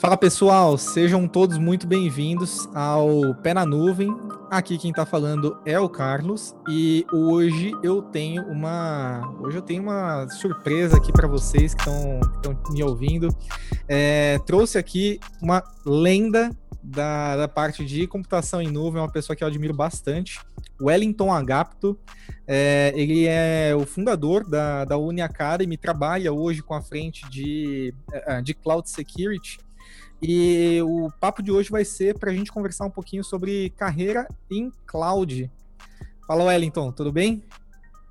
Fala pessoal, sejam todos muito bem-vindos ao Pé na Nuvem. Aqui quem tá falando é o Carlos e hoje eu tenho uma, hoje eu tenho uma surpresa aqui para vocês que estão me ouvindo. É, trouxe aqui uma lenda da, da parte de computação em nuvem, uma pessoa que eu admiro bastante, Wellington Agapto. É, ele é o fundador da, da Uni Academy, trabalha hoje com a frente de, é, de Cloud Security e o papo de hoje vai ser para a gente conversar um pouquinho sobre carreira em cloud. Fala, Wellington, tudo bem?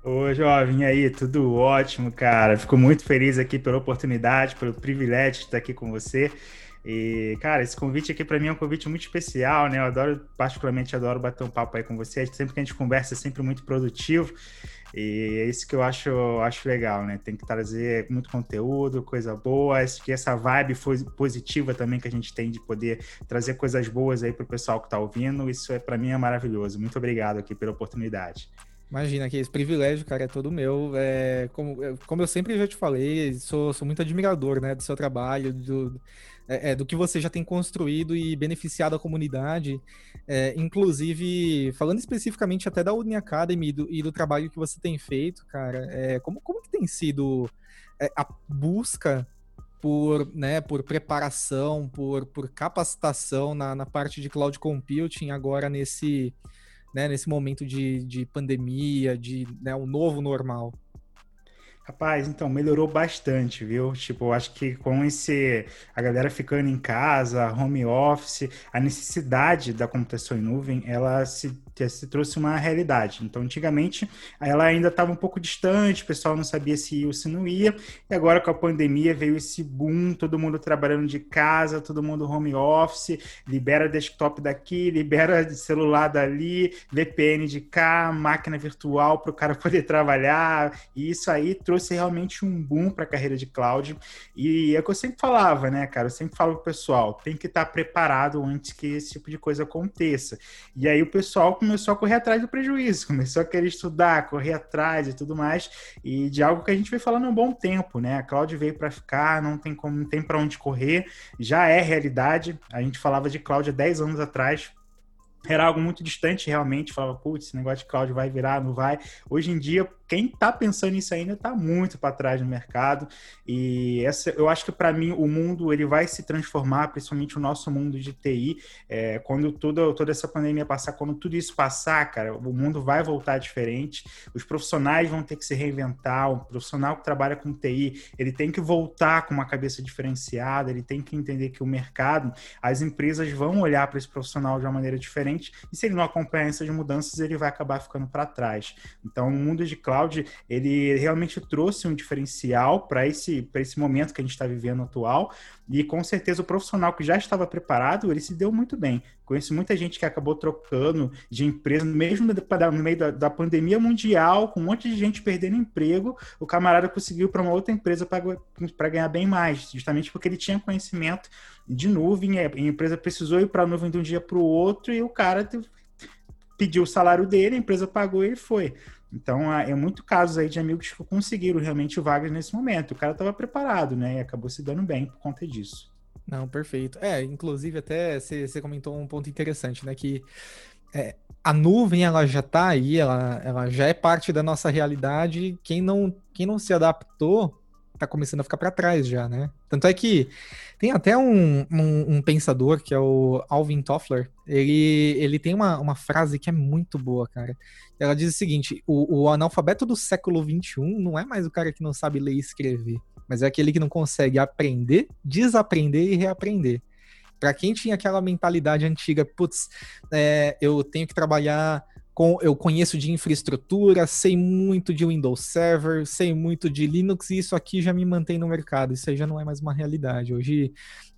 Oi, jovem, aí? Tudo ótimo, cara. Fico muito feliz aqui pela oportunidade, pelo privilégio de estar aqui com você. E, cara, esse convite aqui para mim é um convite muito especial, né? Eu adoro, particularmente, adoro bater um papo aí com você. Sempre que a gente conversa é sempre muito produtivo. E é isso que eu acho, acho legal, né? Tem que trazer muito conteúdo, coisa boa, que essa vibe positiva também que a gente tem de poder trazer coisas boas aí para o pessoal que está ouvindo. Isso é para mim é maravilhoso. Muito obrigado aqui pela oportunidade. Imagina que esse privilégio, cara, é todo meu. É, como, como eu sempre já te falei, sou, sou muito admirador né, do seu trabalho, do, é, é, do que você já tem construído e beneficiado a comunidade. É, inclusive, falando especificamente até da Uni Academy do, e do trabalho que você tem feito, cara, é, como, como que tem sido é, a busca por, né, por preparação, por, por capacitação na, na parte de cloud computing agora nesse, né, nesse momento de, de pandemia, de né, um novo normal? Rapaz, então melhorou bastante, viu? Tipo, acho que com esse a galera ficando em casa, home office, a necessidade da computação em nuvem, ela se se trouxe uma realidade. Então, antigamente, ela ainda estava um pouco distante, o pessoal não sabia se ia ou se não ia, e agora com a pandemia veio esse boom, todo mundo trabalhando de casa, todo mundo home office, libera desktop daqui, libera celular dali, VPN de cá, máquina virtual para o cara poder trabalhar, e isso aí trouxe realmente um boom para a carreira de cloud, e é o que eu sempre falava, né, cara, eu sempre falo pro pessoal, tem que estar tá preparado antes que esse tipo de coisa aconteça. E aí o pessoal começou a correr atrás do prejuízo, começou a querer estudar, correr atrás e tudo mais, e de algo que a gente vem falando há um bom tempo, né? A cloud veio para ficar, não tem como, não tem para onde correr, já é realidade. A gente falava de cloud há 10 anos atrás, era algo muito distante realmente, falava, putz, esse negócio de cloud vai virar, não vai. Hoje em dia, quem está pensando nisso ainda está muito para trás no mercado. E essa, eu acho que para mim o mundo ele vai se transformar, principalmente o nosso mundo de TI, é, quando toda, toda essa pandemia passar, quando tudo isso passar, cara, o mundo vai voltar diferente. Os profissionais vão ter que se reinventar. O profissional que trabalha com TI, ele tem que voltar com uma cabeça diferenciada. Ele tem que entender que o mercado, as empresas vão olhar para esse profissional de uma maneira diferente. E se ele não acompanhar essas mudanças, ele vai acabar ficando para trás. Então, o mundo de cloud cloud, ele realmente trouxe um diferencial para esse, esse momento que a gente está vivendo atual, e com certeza o profissional que já estava preparado, ele se deu muito bem. Conheço muita gente que acabou trocando de empresa, mesmo no meio da, da pandemia mundial, com um monte de gente perdendo emprego, o camarada conseguiu para uma outra empresa para ganhar bem mais, justamente porque ele tinha conhecimento de nuvem, a empresa precisou ir para a nuvem de um dia para o outro e o cara pediu o salário dele, a empresa pagou e ele foi. Então, é muito casos aí de amigos que conseguiram realmente vagas nesse momento. O cara estava preparado, né? E acabou se dando bem por conta disso. Não, perfeito. É, inclusive até você comentou um ponto interessante, né? Que é, a nuvem ela já está aí, ela, ela já é parte da nossa realidade. Quem não, quem não se adaptou tá começando a ficar para trás já, né? Tanto é que tem até um, um, um, pensador que é o Alvin Toffler. Ele, ele tem uma, uma frase que é muito boa, cara. Ela diz o seguinte: o, o analfabeto do século XXI não é mais o cara que não sabe ler e escrever, mas é aquele que não consegue aprender, desaprender e reaprender. Para quem tinha aquela mentalidade antiga, putz, é, eu tenho que trabalhar com, eu conheço de infraestrutura, sei muito de Windows Server, sei muito de Linux, e isso aqui já me mantém no mercado. Isso aí já não é mais uma realidade. Hoje,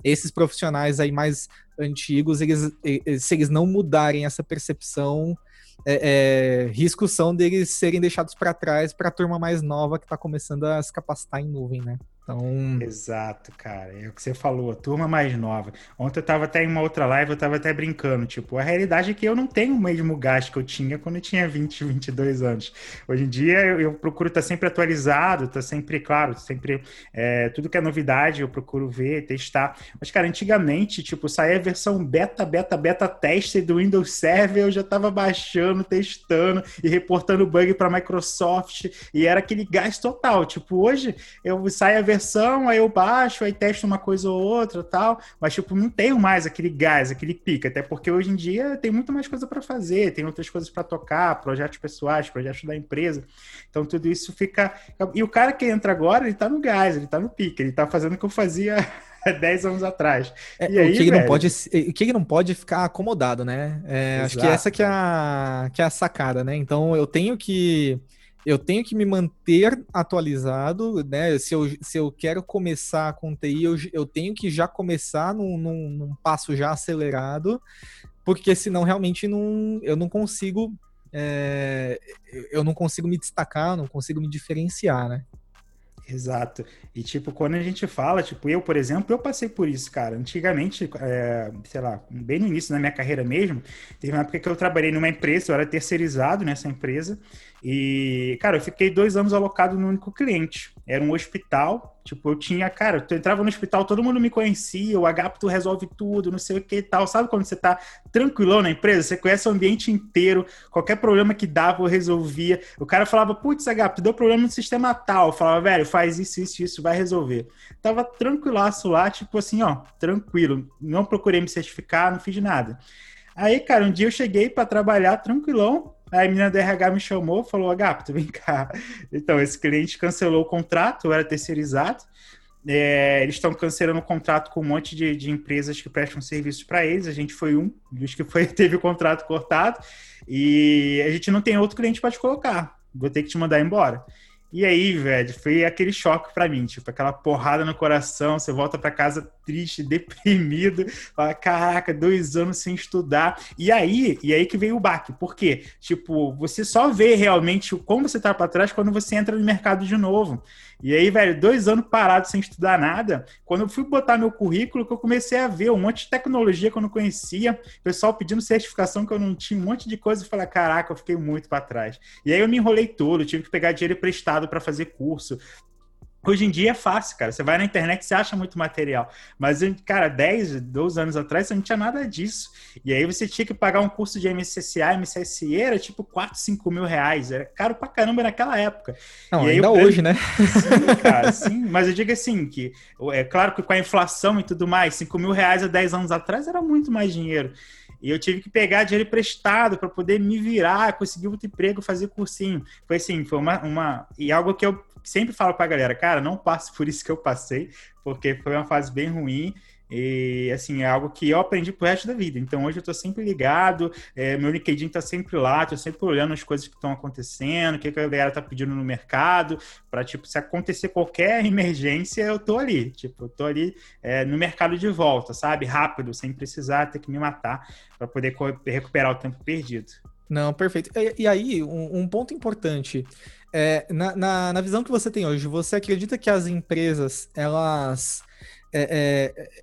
esses profissionais aí mais antigos, eles, se eles não mudarem essa percepção, é, é, riscos são deles serem deixados para trás para a turma mais nova que está começando a se capacitar em nuvem, né? Então... Exato, cara. É o que você falou, a turma mais nova. Ontem eu tava até em uma outra live, eu tava até brincando. Tipo, a realidade é que eu não tenho o mesmo gasto que eu tinha quando eu tinha 20, 22 anos. Hoje em dia eu, eu procuro estar tá sempre atualizado, tá sempre, claro, sempre. É, tudo que é novidade eu procuro ver, testar. Mas, cara, antigamente, tipo, saía a versão beta, beta, beta teste do Windows Server, eu já tava baixando, testando e reportando bug para Microsoft. E era aquele gasto total. Tipo, hoje eu saio a versão versão, aí eu baixo, aí testo uma coisa ou outra tal, mas tipo, não tenho mais aquele gás, aquele pica, até porque hoje em dia tem muito mais coisa para fazer, tem outras coisas para tocar, projetos pessoais, projetos da empresa. Então tudo isso fica. E o cara que entra agora, ele tá no gás, ele tá no pica, ele tá fazendo o que eu fazia 10 anos atrás. É, e aí, o, que não pode, o que não pode ficar acomodado, né? É, acho que essa que é, a, que é a sacada, né? Então eu tenho que eu tenho que me manter atualizado, né? Se eu, se eu quero começar com TI, eu, eu tenho que já começar num, num, num passo já acelerado, porque senão realmente não, eu não consigo. É, eu não consigo me destacar, não consigo me diferenciar, né? Exato. E, tipo, quando a gente fala, tipo, eu, por exemplo, eu passei por isso, cara. Antigamente, é, sei lá, bem no início da minha carreira mesmo, teve uma época que eu trabalhei numa empresa, eu era terceirizado nessa empresa, e, cara, eu fiquei dois anos alocado no único cliente. Era um hospital. Tipo, eu tinha, cara, eu entrava no hospital, todo mundo me conhecia, o Agapto resolve tudo, não sei o que e tal. Sabe quando você tá tranquilão na empresa? Você conhece o ambiente inteiro, qualquer problema que dava eu resolvia. O cara falava, putz, Agapto, deu problema no sistema tal. Eu falava, velho, faz isso, isso, isso, vai resolver. Tava tranquilaço lá, tipo assim, ó, tranquilo. Não procurei me certificar, não fiz nada. Aí, cara, um dia eu cheguei para trabalhar tranquilão, Aí a menina do RH me chamou, falou: Agapto, vem cá. Então, esse cliente cancelou o contrato, era terceirizado. É, eles estão cancelando o contrato com um monte de, de empresas que prestam serviços para eles. A gente foi um dos que foi, teve o contrato cortado. E a gente não tem outro cliente para te colocar. Vou ter que te mandar embora. E aí, velho, foi aquele choque para mim, tipo, aquela porrada no coração, você volta para casa triste, deprimido, fala, caraca, dois anos sem estudar. E aí, e aí que veio o baque. Por quê? Tipo, você só vê realmente como você tá para trás quando você entra no mercado de novo. E aí, velho, dois anos parado sem estudar nada. Quando eu fui botar meu currículo, que eu comecei a ver um monte de tecnologia que eu não conhecia, pessoal pedindo certificação que eu não tinha, um monte de coisa, e falei, caraca, eu fiquei muito para trás. E aí eu me enrolei todo, tive que pegar dinheiro emprestado para fazer curso, Hoje em dia é fácil, cara. Você vai na internet e acha muito material. Mas, cara, 10, 12 anos atrás você não tinha nada disso. E aí você tinha que pagar um curso de MCCA, MCSE, era tipo 4, 5 mil reais. Era caro pra caramba naquela época. Não, e ainda eu... hoje, né? Sim, cara, sim. Mas eu digo assim, que é claro que com a inflação e tudo mais, 5 mil reais há 10 anos atrás era muito mais dinheiro. E eu tive que pegar dinheiro emprestado para poder me virar, conseguir outro emprego, fazer cursinho. Foi assim, foi uma, uma. E algo que eu sempre falo para a galera, cara, não passe por isso que eu passei, porque foi uma fase bem ruim. E, assim, é algo que eu aprendi pro resto da vida. Então, hoje eu tô sempre ligado, é, meu LinkedIn tá sempre lá, tô sempre olhando as coisas que estão acontecendo, o que, que a galera tá pedindo no mercado, para tipo, se acontecer qualquer emergência, eu tô ali. Tipo, eu tô ali é, no mercado de volta, sabe? Rápido, sem precisar ter que me matar, para poder recuperar o tempo perdido. Não, perfeito. E, e aí, um, um, ponto importante. É, na, na, na, visão que você tem hoje, você acredita que as empresas, elas... É, é,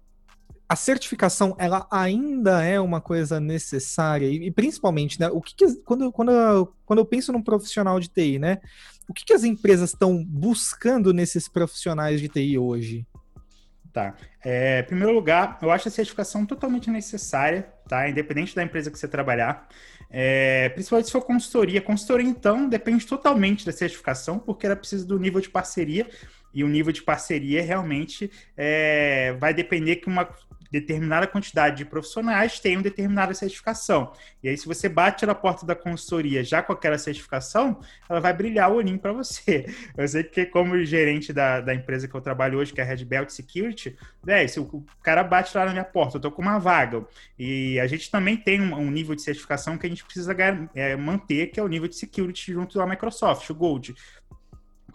a certificação ela ainda é uma coisa necessária e, e principalmente, né, o que, que quando, quando, eu, quando eu penso num profissional de TI, né, o que, que as empresas estão buscando nesses profissionais de TI hoje? Tá. É, em primeiro lugar, eu acho a certificação totalmente necessária, tá? Independente da empresa que você trabalhar. É, principalmente se for consultoria. Consultoria, então, depende totalmente da certificação, porque ela precisa do nível de parceria. E o nível de parceria realmente é, vai depender que uma determinada quantidade de profissionais tenham determinada certificação. E aí, se você bate na porta da consultoria já com aquela certificação, ela vai brilhar o olhinho para você. Eu sei que, como gerente da, da empresa que eu trabalho hoje, que é a Red Belt Security, né, se o cara bate lá na minha porta, eu tô com uma vaga, e a gente também tem um, um nível de certificação que a gente precisa é, manter, que é o nível de security junto à Microsoft, o Gold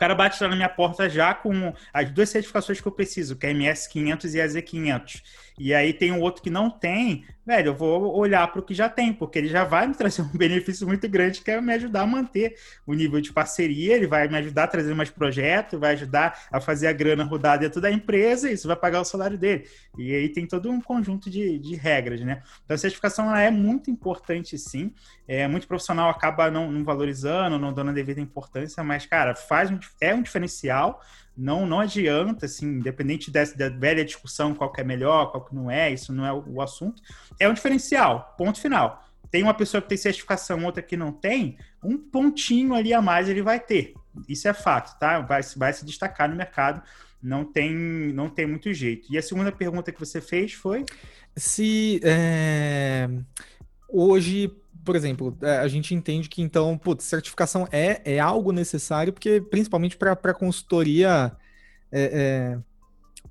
cara bate lá na minha porta já com as duas certificações que eu preciso, que é a MS500 e a Z500. E aí tem um outro que não tem, velho, eu vou olhar para o que já tem, porque ele já vai me trazer um benefício muito grande, que é me ajudar a manter o nível de parceria, ele vai me ajudar a trazer mais projetos, vai ajudar a fazer a grana rodar dentro da empresa, e isso vai pagar o salário dele. E aí tem todo um conjunto de, de regras, né? Então a certificação é muito importante, sim. É, muito profissional acaba não, não valorizando, não dando a devida importância, mas, cara, faz um, é um diferencial não não adianta, assim, independente dessa da velha discussão qual que é melhor, qual que não é, isso não é o, o, assunto. É um diferencial, ponto final. Tem uma pessoa que tem certificação, outra que não tem, um pontinho ali a mais ele vai ter. Isso é fato, tá? Vai, vai se destacar no mercado, não tem, não tem muito jeito. E a segunda pergunta que você fez foi? Se é, hoje por exemplo, é, a gente entende que então, putz, certificação é, é algo necessário, porque principalmente para consultoria. É, é,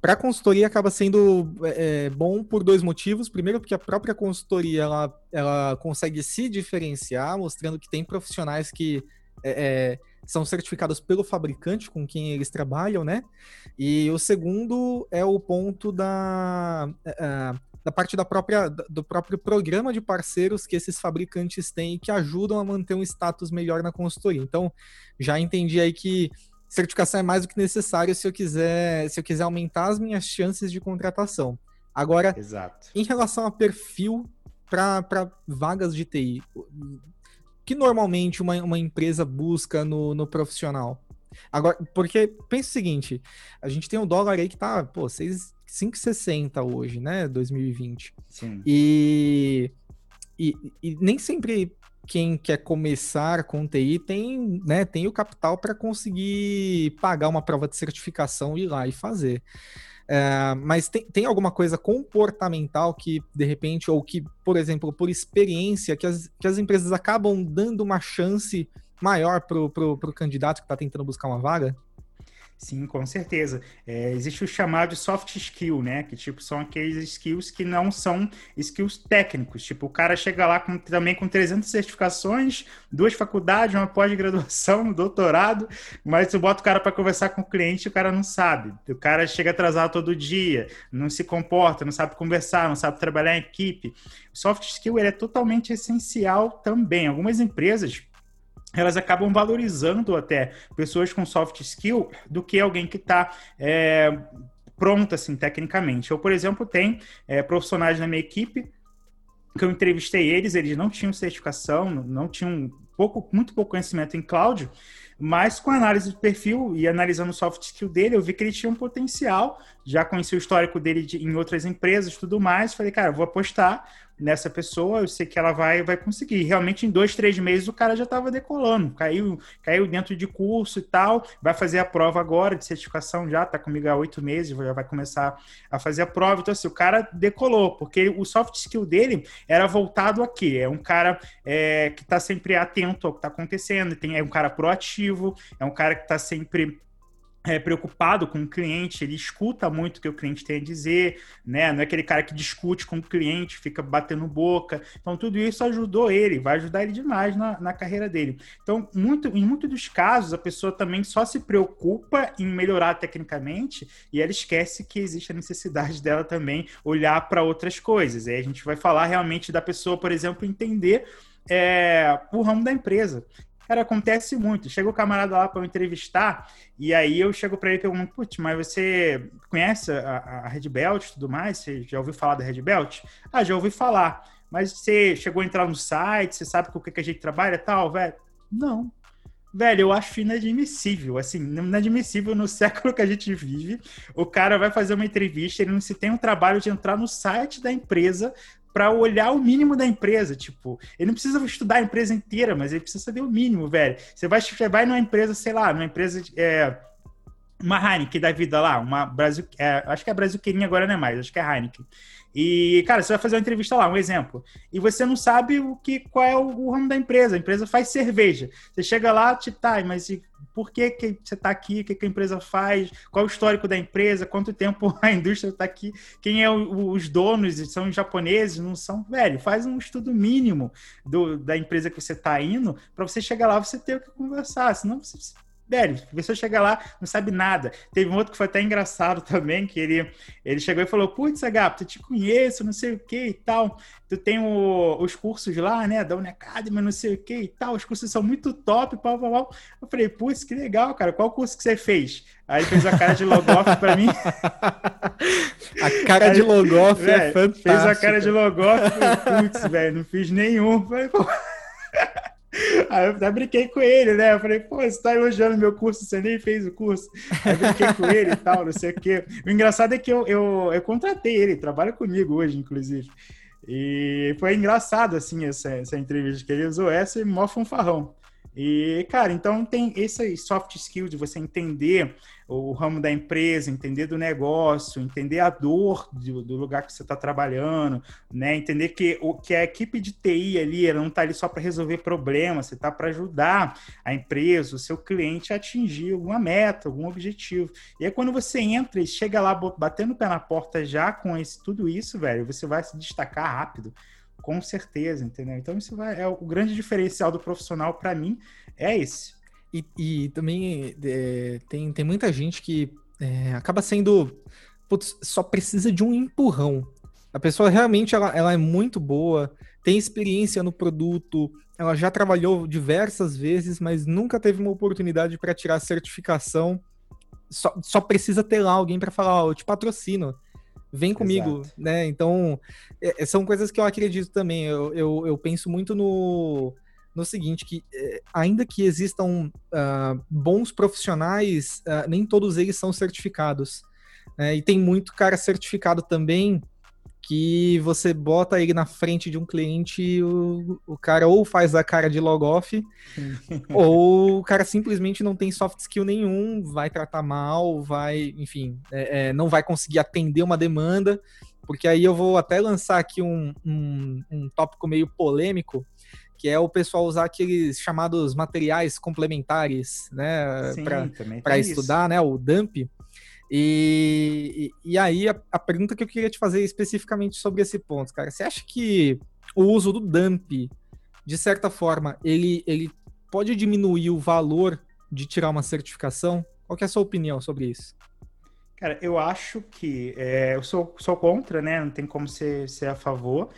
para consultoria acaba sendo é, é, bom por dois motivos. Primeiro, porque a própria consultoria ela, ela consegue se diferenciar, mostrando que tem profissionais que é, são certificados pelo fabricante com quem eles trabalham, né? E o segundo é o ponto da da parte da própria, do próprio programa de parceiros que esses fabricantes têm que ajudam a manter um status melhor na consultoria. Então, já entendi aí que certificação é mais do que necessário se eu quiser, se eu quiser aumentar as minhas chances de contratação. Agora, Exato. em relação a perfil para vagas de TI, que normalmente uma, uma empresa busca no, no profissional? Agora, porque pensa o seguinte, a gente tem um dólar aí que tá, pô, 6, 5,60 hoje, né? 2020. Sim. E, e, e, nem sempre quem quer começar com TI tem, né, tem o capital para conseguir pagar uma prova de certificação e ir lá e fazer. É, mas tem, tem alguma coisa comportamental que, de repente, ou que, por exemplo, por experiência, que as, que as empresas acabam dando uma chance maior para o candidato que está tentando buscar uma vaga? Sim, com certeza. É, existe o chamado soft skill, né? Que tipo são aqueles skills que não são skills técnicos. Tipo, o cara chega lá com, também com 300 certificações, duas faculdades, uma pós-graduação, um doutorado, mas tu bota o cara para conversar com o cliente, o cara não sabe. O cara chega atrasado todo dia, não se comporta, não sabe conversar, não sabe trabalhar em equipe. O soft skill ele é totalmente essencial também. Algumas empresas elas acabam valorizando até pessoas com soft skill do que alguém que está é, pronta, assim, tecnicamente. Eu, por exemplo, tenho é, profissionais na minha equipe que eu entrevistei eles, eles não tinham certificação, não tinham pouco, muito pouco conhecimento em cloud, mas com a análise de perfil e analisando o soft skill dele, eu vi que ele tinha um potencial, já conheci o histórico dele de, em outras empresas tudo mais, falei, cara, vou apostar nessa pessoa, eu sei que ela vai, vai conseguir. Realmente, em dois, três meses, o cara já estava decolando, caiu, caiu dentro de curso e tal, vai fazer a prova agora de certificação já, tá comigo há oito meses, já vai começar a fazer a prova. Então, assim, o cara decolou, porque o soft skill dele era voltado a quê? É um cara é, que está sempre atento ao que está acontecendo, tem, é um cara proativo, é um cara que está sempre é, preocupado com o cliente, ele escuta muito o que o cliente tem a dizer, né? Não é aquele cara que discute com o cliente, fica batendo boca. Então, tudo isso ajudou ele, vai ajudar ele demais na, na carreira dele. Então, muito, em muitos dos casos, a pessoa também só se preocupa em melhorar tecnicamente e ela esquece que existe a necessidade dela também olhar para outras coisas. Aí a gente vai falar realmente da pessoa, por exemplo, entender é, o ramo da empresa. Cara, acontece muito. Chega o camarada lá para entrevistar, e aí eu chego para ele e pergunto: Putz, mas você conhece a, a Red Belt e tudo mais? Você já ouviu falar da Red Belt? Ah, já ouvi falar. Mas você chegou a entrar no site, você sabe com o que, que a gente trabalha tal, velho? Não. Velho, eu acho inadmissível, assim, inadmissível no século que a gente vive. O cara vai fazer uma entrevista, ele não se tem um trabalho de entrar no site da empresa, para olhar o mínimo da empresa. Tipo, ele não precisa estudar a empresa inteira, mas ele precisa saber o mínimo, velho. Você vai, você vai numa empresa, sei lá, numa empresa. É, uma Heineken da vida lá, uma Brasil. É, acho que é Brasil Queirinha agora não é mais, acho que é Heineken. E, cara, você vai fazer uma entrevista lá, um exemplo, e você não sabe o que, qual é o, o ramo da empresa. A empresa faz cerveja. Você chega lá, te tá, mas por que, que você está aqui, o que, que, a empresa faz, qual o histórico da empresa, quanto tempo a indústria está aqui, quem é o, os donos, são japoneses, não são, velho, faz um estudo mínimo do, da empresa que você está indo, para você chegar lá você ter o que conversar, senão você velho, a pessoa chega lá, não sabe nada. Teve um outro que foi até engraçado também, que ele, ele chegou e falou, putz, Agapo, eu te conheço, não sei o que e tal. Tu tem o, os cursos lá, né, da Unacademy, não sei o que e tal. Os cursos são muito top, pau, pau, pau. Eu falei, putz, que legal, cara. Qual curso que você fez? Aí fez a cara de logoff pra mim. a cara Aí, de logoff é fantástica. Fez a cara de logoff, putz, velho, não fiz nenhum. Falei, pô... Aí eu até brinquei com ele, né? Eu falei, pô, você tá elogiando meu curso, você nem fez o curso. Aí eu brinquei com ele e tal, não sei o quê. O engraçado é que eu, eu, eu contratei ele, trabalha comigo hoje, inclusive. E foi engraçado, assim, essa, essa entrevista que ele usou essa e mó fanfarrão. E, cara, então tem esse soft skill de você entender o ramo da empresa, entender do negócio, entender a dor do, do lugar que você está trabalhando, né? Entender que, o, que a equipe de TI ali ela não está ali só para resolver problemas, você está para ajudar a empresa, o seu cliente a atingir alguma meta, algum objetivo. E aí, quando você entra e chega lá batendo o pé na porta já com esse, tudo isso, velho, você vai se destacar rápido. Com certeza, entendeu? Então, isso vai, é o grande diferencial do profissional, para mim, é esse. E, e também é, tem, tem muita gente que é, acaba sendo. Putz, só precisa de um empurrão. A pessoa realmente ela, ela é muito boa, tem experiência no produto, ela já trabalhou diversas vezes, mas nunca teve uma oportunidade para tirar certificação. Só, só precisa ter lá alguém para falar: oh, eu te patrocino vem comigo, Exato. né? Então, é, são coisas que eu acredito também. Eu, eu, eu penso muito no, no seguinte, que é, ainda que existam uh, bons profissionais, uh, nem todos eles são certificados. Né? E tem muito cara certificado também que você bota ele na frente de um cliente e o, o cara ou faz a cara de log off, ou o cara simplesmente não tem soft skill nenhum, vai tratar mal, vai, enfim, é, é, não vai conseguir atender uma demanda, porque aí eu vou até lançar aqui um, um, um tópico meio polêmico, que é o pessoal usar aqueles chamados materiais complementares, né, para estudar, isso. né, o dump. E, e, aí a, a, pergunta que eu queria te fazer especificamente sobre esse ponto, cara, você acha que o uso do dump, de certa forma, ele, ele pode diminuir o valor de tirar uma certificação? Qual é a sua opinião sobre isso? Cara, eu acho que é, eu sou, sou contra, né? Não tem como ser, ser a favor.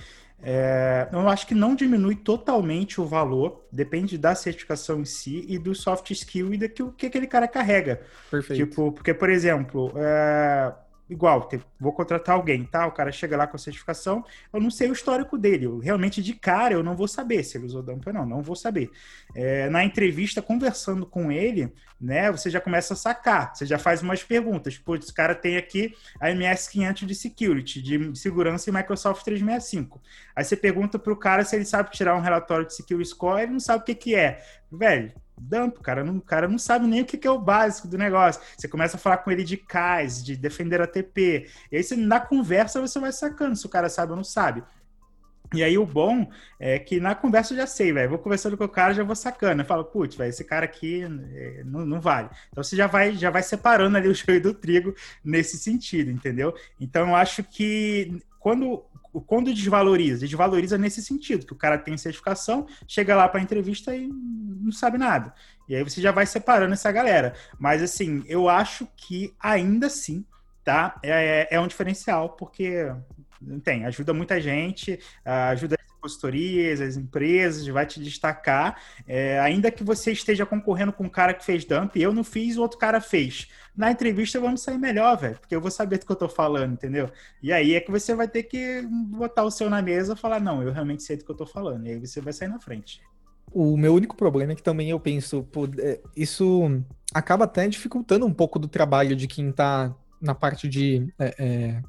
É, eu acho que não diminui totalmente o valor, depende da certificação em si e do soft skill e do que, que aquele cara carrega. Perfeito. Tipo, porque, por exemplo, é, igual, vou contratar alguém, tá? O cara chega lá com a certificação, eu não sei o histórico dele. Eu, realmente, de cara, eu não vou saber se ele usou dump ou não, não vou saber. É, na entrevista, conversando com ele, né, você já começa a sacar, você já faz umas perguntas. Pô, esse cara tem aqui a MS500 de security, de segurança em Microsoft 365. Aí você pergunta pro cara se ele sabe tirar um relatório de security score, ele não sabe o que que é. Velho, dump, o cara não, o cara não sabe nem o que, é o básico do negócio. Você começa a falar com ele de CAS, de defender a TP. E aí, você, na conversa, você vai sacando se o cara sabe ou não sabe. E aí o bom é que na conversa eu já sei, velho. Vou conversando com o cara, já vou sacando. Eu falo, putz, velho, esse cara aqui é, não, não vale. Então você já vai, já vai separando ali o joio do trigo nesse sentido, entendeu? Então eu acho que quando quando desvaloriza, desvaloriza nesse sentido, que o cara tem certificação, chega lá para entrevista e não sabe nada. E aí você já vai separando essa galera. Mas assim, eu acho que ainda assim, tá? É, é um diferencial, porque tem, ajuda muita gente, ajuda as consultorias, as empresas, vai te destacar. É, ainda que você esteja concorrendo com um cara que fez dump, eu não fiz, o outro cara fez na entrevista vamos sair melhor, velho, porque eu vou saber do que eu tô falando, entendeu? E aí é que você vai ter que botar o seu na mesa e falar, não, eu realmente sei do que eu tô falando, e aí você vai sair na frente. O meu único problema é que também eu penso, pô, é, isso acaba até dificultando um pouco do trabalho de quem tá na parte de, é, é,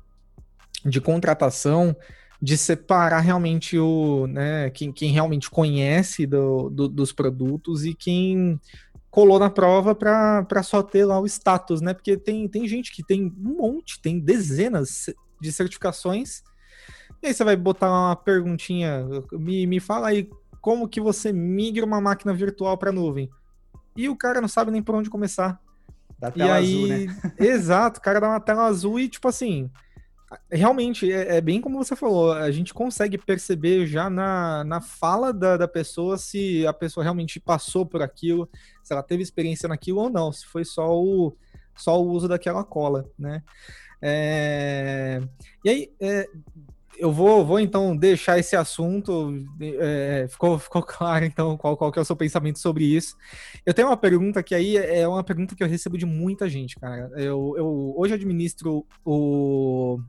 de contratação, de separar realmente o, né, quem, quem realmente conhece do, do, dos produtos e quem colou na prova para só ter lá o status, né? Porque tem, tem gente que tem um monte, tem dezenas de certificações. E aí você vai botar uma perguntinha, me, me fala aí como que você migra uma máquina virtual para nuvem. E o cara não sabe nem por onde começar. Da tela e aí, azul, né? exato, o cara dá uma tela azul e tipo assim, realmente, é, é, bem como você falou, a gente consegue perceber já na, na fala da, da pessoa se a pessoa realmente passou por aquilo, se ela teve experiência naquilo ou não, se foi só o, só o uso daquela cola, né? É... E aí, é, eu vou, vou então deixar esse assunto. É, ficou, ficou claro, então, qual, qual que é o seu pensamento sobre isso. Eu tenho uma pergunta que aí é uma pergunta que eu recebo de muita gente, cara. Eu, eu hoje administro o,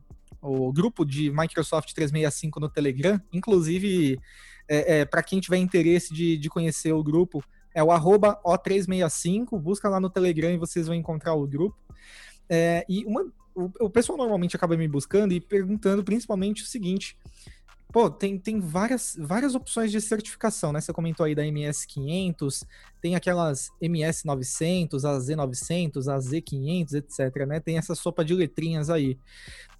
o grupo de Microsoft 365 no Telegram. Inclusive, é, é, para quem tiver interesse de, de conhecer o grupo, é o arroba O365. Busca lá no Telegram e vocês vão encontrar o grupo. É, e uma, o, o pessoal normalmente acaba me buscando e perguntando principalmente o seguinte: pô, tem, tem várias, várias opções de certificação, né? Você comentou aí da MS500, tem aquelas MS900, a Z900, a Z500, etc, né? Tem essa sopa de letrinhas aí.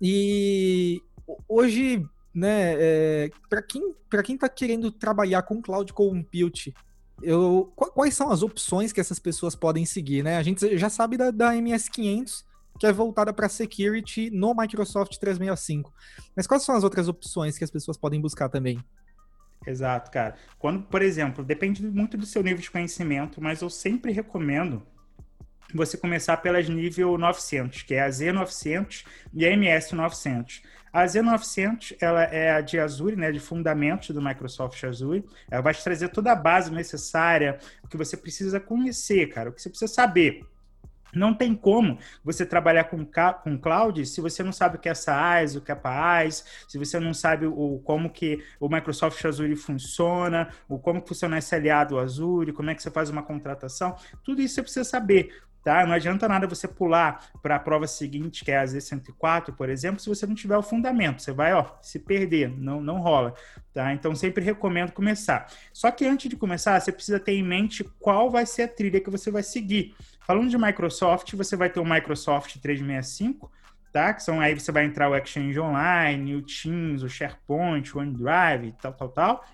E hoje, né, é, para quem, para quem tá querendo trabalhar com cloud compute, eu, quais são as opções que essas pessoas podem seguir, né? A gente já sabe da, da MS500, que é voltada para security no Microsoft 365. Mas quais são as outras opções que as pessoas podem buscar também? Exato, cara. Quando, por exemplo, depende muito do seu nível de conhecimento, mas eu sempre recomendo você começar pelas nível 900, que é a Z900 e a MS900. A Z900, ela é a de Azure, né, de fundamentos do Microsoft Azure. Ela vai te trazer toda a base necessária, o que você precisa conhecer, cara, o que você precisa saber. Não tem como você trabalhar com, com cloud se você não sabe o que é SaaS, o que é PaaS, se você não sabe o, como que o Microsoft Azure funciona, o como funciona esse aliado Azure, como é que você faz uma contratação. Tudo isso você precisa saber. Tá? Não adianta nada você pular para a prova seguinte, que é a Z104, por exemplo, se você não tiver o fundamento. Você vai ó, se perder, não, não rola. Tá? Então, sempre recomendo começar. Só que antes de começar, você precisa ter em mente qual vai ser a trilha que você vai seguir. Falando de Microsoft, você vai ter o Microsoft 365, tá? Que são aí você vai entrar o Exchange Online, o Teams, o SharePoint, o OneDrive, tal, tal, tal.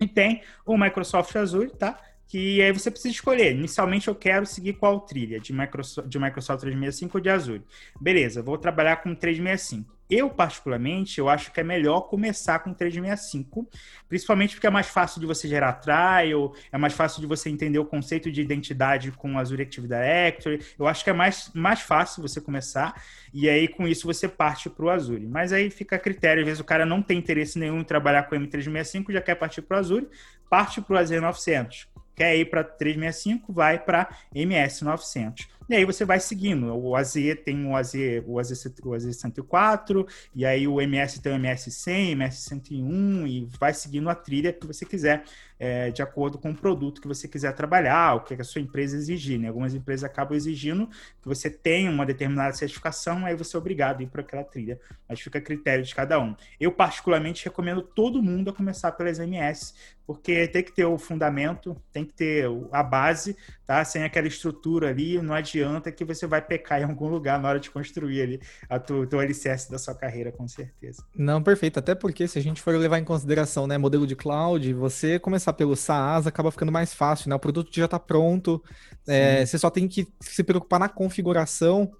E tem o Microsoft Azure, tá? Que aí você precisa escolher. Inicialmente eu quero seguir qual trilha, de Microsoft, de Microsoft 365 ou de Azure. Beleza, vou trabalhar com 365. Eu, particularmente, eu acho que é melhor começar com 365, principalmente porque é mais fácil de você gerar trial, é mais fácil de você entender o conceito de identidade com Azure Active Directory. Eu acho que é mais, mais fácil você começar, e aí com isso você parte para o Azure. Mas aí fica a critério, às vezes o cara não tem interesse nenhum em trabalhar com M365, já quer partir para o Azure, parte para o Azure 900. Quer ir para 365, vai para MS 900. E aí você vai seguindo. O AZ tem o AZ, o AZ, o AZ 104, e aí o MS tem o MS 100, MS 101, e vai seguindo a trilha que você quiser, é, de acordo com o produto que você quiser trabalhar, o que a sua empresa exigir. Né? Algumas empresas acabam exigindo que você tenha uma determinada certificação, aí você é obrigado a ir para aquela trilha, mas fica a critério de cada um. Eu, particularmente, recomendo todo mundo a começar pelas MS, porque tem que ter o fundamento, tem que ter a base, tá? Sem aquela estrutura ali, não adianta que você vai pecar em algum lugar na hora de construir ali a tua, teu alicerce da sua carreira, com certeza. Não, perfeito. Até porque se a gente for levar em consideração, né, modelo de cloud, você começar pelo SaaS acaba ficando mais fácil, né? O produto já está pronto, é, você só tem que se preocupar na configuração.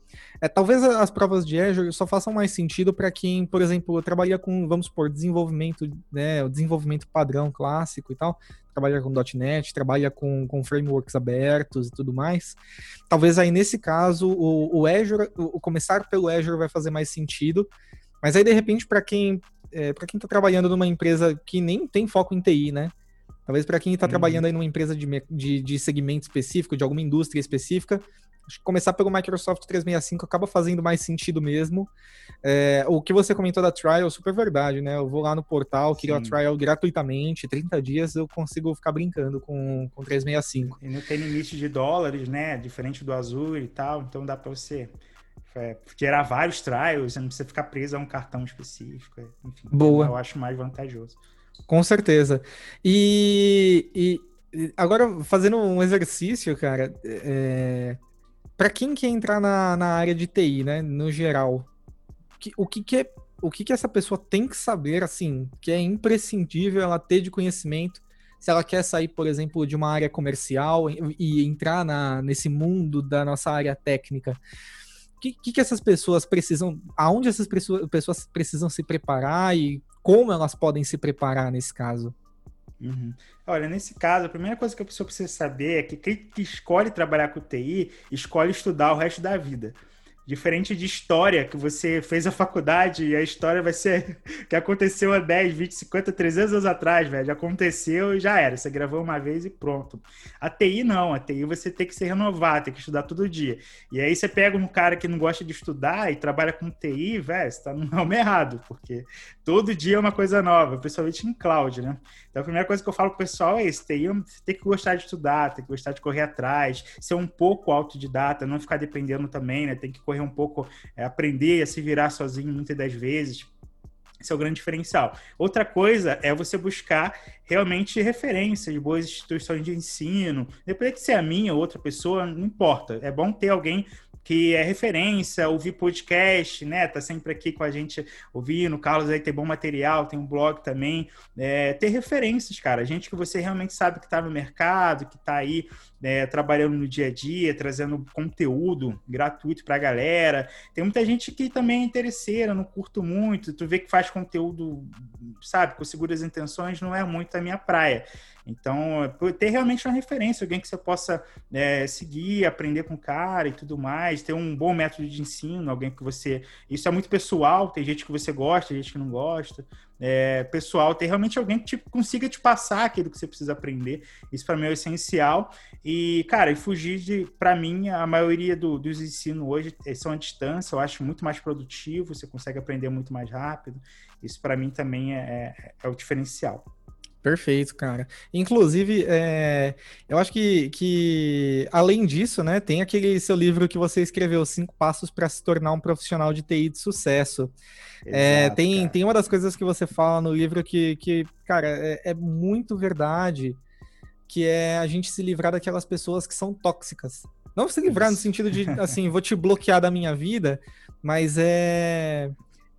É, talvez as provas de Azure só façam mais sentido para quem, por exemplo, trabalha com, vamos supor, desenvolvimento, né, o desenvolvimento padrão clássico e tal, trabalha com .NET, trabalha com, com frameworks abertos e tudo mais. Talvez aí nesse caso o, o Azure, o, começar pelo Azure vai fazer mais sentido. Mas aí de repente para quem é, para quem está trabalhando numa empresa que nem tem foco em TI, né? Talvez para quem está uhum. trabalhando aí numa empresa de, de, de segmento específico, de alguma indústria específica, acho que começar pelo Microsoft 365 acaba fazendo mais sentido mesmo. É, o que você comentou da trial, super verdade, né? Eu vou lá no portal, crio a trial gratuitamente, 30 dias eu consigo ficar brincando com, com 365. E não tem limite de dólares, né? Diferente do Azure e tal, então dá para você é, gerar vários trials, você não precisa ficar preso a um cartão específico. Enfim, Boa. eu acho mais vantajoso. Com certeza. E, e agora, fazendo um exercício, cara, é, para quem quer entrar na, na área de TI, né, no geral, que, o que, que é o que, que essa pessoa tem que saber, assim, que é imprescindível ela ter de conhecimento se ela quer sair, por exemplo, de uma área comercial e, e entrar na, nesse mundo da nossa área técnica. que, que, que essas pessoas precisam, aonde essas pessoas precisam se preparar e como elas podem se preparar nesse caso? Uhum. Olha, nesse caso, a primeira coisa que a pessoa precisa saber é que quem que escolhe trabalhar com TI escolhe estudar o resto da vida. Diferente de história, que você fez a faculdade e a história vai ser que aconteceu há 10, 20, 50, 300 anos atrás, velho. Aconteceu e já era. Você gravou uma vez e pronto. A TI não. A TI você tem que se renovar, tem que estudar todo dia. E aí você pega um cara que não gosta de estudar e trabalha com TI, velho, você tá no nome errado, porque todo dia é uma coisa nova, principalmente em cloud, né? Então a primeira coisa que eu falo pro pessoal é isso: você tem que gostar de estudar, tem que gostar de correr atrás, ser um pouco autodidata, não ficar dependendo também, né? Tem que correr um pouco, é, aprender a se virar sozinho muitas das vezes. Esse é o grande diferencial. Outra coisa é você buscar realmente referências boas instituições de ensino. Depois de ser a minha ou outra pessoa, não importa. É bom ter alguém que é referência, ouvir podcast, né? Tá sempre aqui com a gente ouvindo. O Carlos aí tem bom material, tem um blog também. É, ter referências, cara. Gente que você realmente sabe que está no mercado, que está aí é, trabalhando no dia a dia, trazendo conteúdo gratuito para a galera. Tem muita gente que também é interesseira, não curto muito. Tu vê que faz conteúdo, sabe, com seguras intenções, não é muito a minha praia. Então, ter realmente uma referência, alguém que você possa é, seguir, aprender com o cara e tudo mais, ter um bom método de ensino, alguém que você. Isso é muito pessoal, tem gente que você gosta, gente que não gosta. É, pessoal, ter realmente alguém que te, consiga te passar aquilo que você precisa aprender. Isso para mim é essencial. E, cara, e fugir de, para mim, a maioria do, dos ensinos hoje são à distância, eu acho muito mais produtivo, você consegue aprender muito mais rápido. Isso para mim também é, é, é o diferencial. Perfeito, cara. Inclusive, é, eu acho que, que, além disso, né, tem aquele seu livro que você escreveu, Cinco Passos para se tornar um profissional de TI de sucesso. É, Exato, é, tem, tem uma das coisas que você fala no livro que, que cara, é, é muito verdade, que é a gente se livrar daquelas pessoas que são tóxicas. Não se livrar no sentido de, assim, vou te bloquear da minha vida, mas é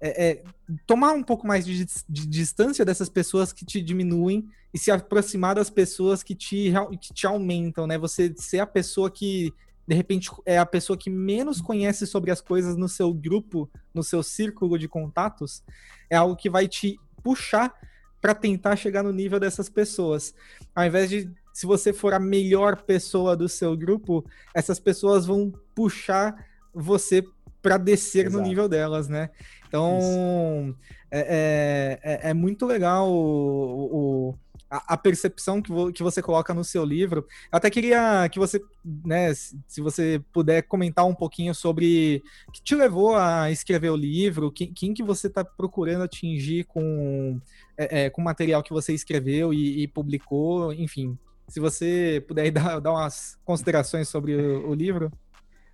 é, é, tomar um pouco mais de, de, distância dessas pessoas que te diminuem e se aproximar das pessoas que te, que te aumentam, né? Você ser a pessoa que, de repente, é a pessoa que menos conhece sobre as coisas no seu grupo, no seu círculo de contatos, é algo que vai te puxar para tentar chegar no nível dessas pessoas. Ao invés de, se você for a melhor pessoa do seu grupo, essas pessoas vão puxar você para descer Exato. no nível delas, né? Então, é, é, é, é, muito legal o, o a, a, percepção que, vo, que você coloca no seu livro. Eu até queria que você, né, se, você puder comentar um pouquinho sobre o que te levou a escrever o livro, quem, quem que você está procurando atingir com, é, é, com o material que você escreveu e, e, publicou, enfim. Se você puder dar, dar umas considerações sobre o, o livro.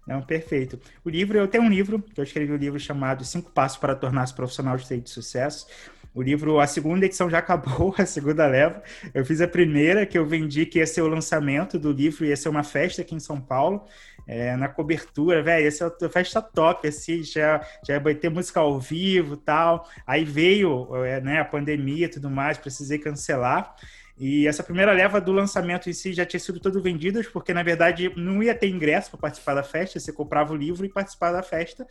Não, perfeito. O livro, eu tenho um livro, que eu escrevi um livro chamado Cinco Passos para Tornar-se Profissional de TI de Sucesso. O livro, a segunda edição já acabou, a segunda leva. Eu fiz a primeira, que eu vendi, que ia ser o lançamento do livro, ia ser uma festa aqui em São Paulo, é, na cobertura, velho, ia ser uma festa top, assim, já, já vai ter música ao vivo tal. Aí veio é, né, a pandemia e tudo mais, precisei cancelar. E essa primeira leva do lançamento em si já tinha sido todo vendidas, porque na verdade não ia ter ingresso para participar da festa, você comprava o livro e participar da festa.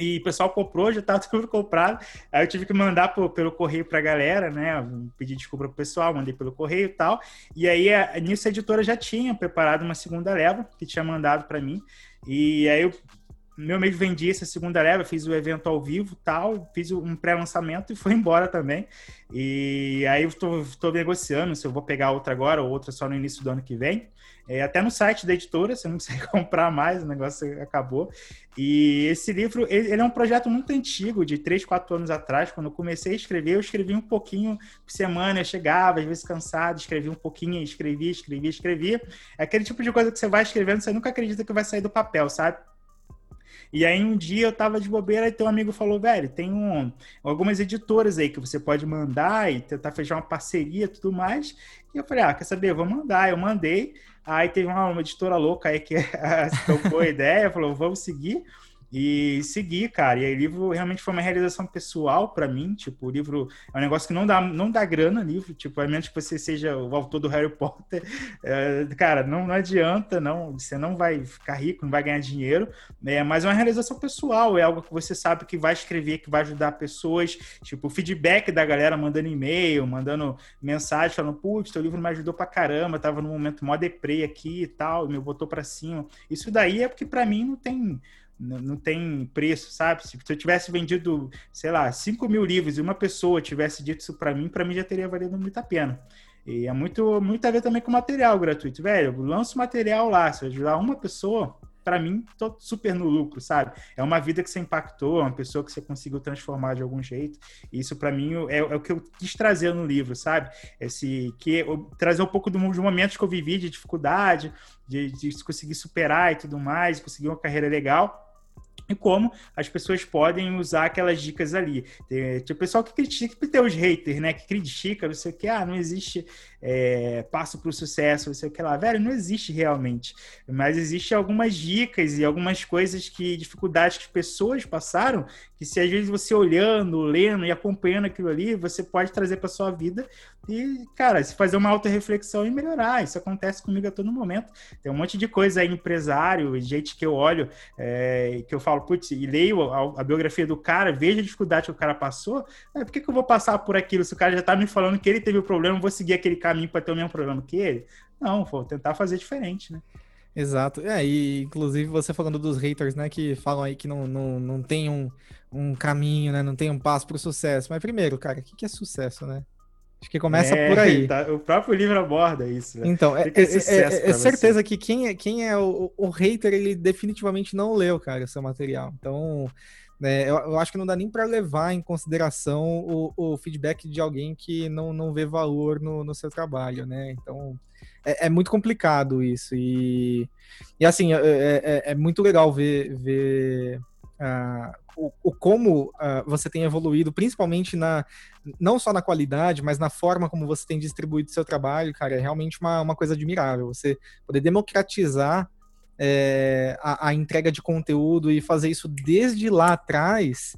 E o pessoal comprou, já estava tudo comprado. Aí eu tive que mandar pelo correio para a galera, né? Pedir desculpa pro pessoal, mandei pelo correio e tal. E aí a, nisso a editora já tinha preparado uma segunda leva que tinha mandado para mim. E aí eu meu mês vendi essa segunda leva, fiz o evento ao vivo tal, fiz um pré-lançamento e foi embora também. E aí eu estou negociando se eu vou pegar outra agora ou outra só no início do ano que vem. É, até no site da editora, você não consegue comprar mais, o negócio acabou. E esse livro, ele, ele, é um projeto muito antigo, de 3, 4 anos atrás. Quando eu comecei a escrever, eu escrevi um pouquinho por semana, eu chegava, às vezes cansado, escrevia um pouquinho, escrevia, escrevia, escrevia. É aquele tipo de coisa que você vai escrevendo, você nunca acredita que vai sair do papel, sabe? E aí um dia eu tava de bobeira e teu amigo falou, velho, tem um, algumas editoras aí que você pode mandar e tentar fechar uma parceria e tudo mais. E eu falei, ah, quer saber? Eu vou mandar. Eu mandei. Aí teve uma, uma editora louca aí que tocou a ideia, falou, vamos seguir. E seguir, cara. E aí o livro realmente foi uma realização pessoal para mim. Tipo, o livro é um negócio que não dá, não dá grana, livro. Tipo, a menos que você seja o autor do Harry Potter, é, cara, não, não adianta, não. Você não vai ficar rico, não vai ganhar dinheiro. É, mas é uma realização pessoal, é algo que você sabe que vai escrever, que vai ajudar pessoas. Tipo, o feedback da galera mandando e-mail, mandando mensagem, falando, putz, teu livro me ajudou pra caramba, tava num momento mó deprê aqui e tal, me botou pra cima. Isso daí é porque para mim não tem não tem preço, sabe? Se eu tivesse vendido, sei lá, 5 mil livros e uma pessoa tivesse dito isso para mim, para mim já teria valido muito a pena. E é muito, muito a ver também com material gratuito. Velho, eu lanço material lá, se ajudar uma pessoa, para mim, tô super no lucro, sabe? É uma vida que você impactou, é uma pessoa que você conseguiu transformar de algum jeito. E isso, para mim, é, é, o que eu quis trazer no livro, sabe? Esse, que trazer um pouco do, de momentos que eu vivi de dificuldade, de, de conseguir superar e tudo mais, conseguir uma carreira legal e como as pessoas podem usar aquelas dicas ali. Tem, tem o pessoal que critica, tem os haters, né? Que critica, não sei o que, ah, não existe é, passo para o sucesso, não sei o que lá. Velho, não existe realmente. Mas existe algumas dicas e algumas coisas que, dificuldades que as pessoas passaram, que se às vezes você olhando, lendo e acompanhando aquilo ali, você pode trazer para sua vida e, cara, se fazer uma auto-reflexão e melhorar. Isso acontece comigo a todo momento. Tem um monte de coisa aí, empresário, gente que eu olho, é, que eu falo, putz, e leio a, a, biografia do cara, vejo a dificuldade que o cara passou, é, por que, que eu vou passar por aquilo? Se o cara já tá me falando que ele teve o problema, vou seguir aquele caminho para ter o mesmo problema que ele? Não, vou tentar fazer diferente, né? Exato. É, e inclusive você falando dos haters, né, que falam aí que não, não, não tem um, um caminho, né, não tem um passo para o sucesso. Mas primeiro, cara, o que, que é sucesso, né? Acho que começa é, por aí. Tá, o próprio livro aborda isso. Né? Então, é, é, é, é certeza que quem é, quem é o, o, hater, ele definitivamente não leu, cara, seu material. Então, né, eu, eu, acho que não dá nem para levar em consideração o, o, feedback de alguém que não, não vê valor no, no seu trabalho, né? Então, é, é muito complicado isso. E, e assim, é, muito legal ver, ver uh, o, o, como uh, você tem evoluído, principalmente na não só na qualidade, mas na forma como você tem distribuído seu trabalho, cara, é realmente uma, uma coisa admirável. Você poder democratizar é, a, a, entrega de conteúdo e fazer isso desde lá atrás,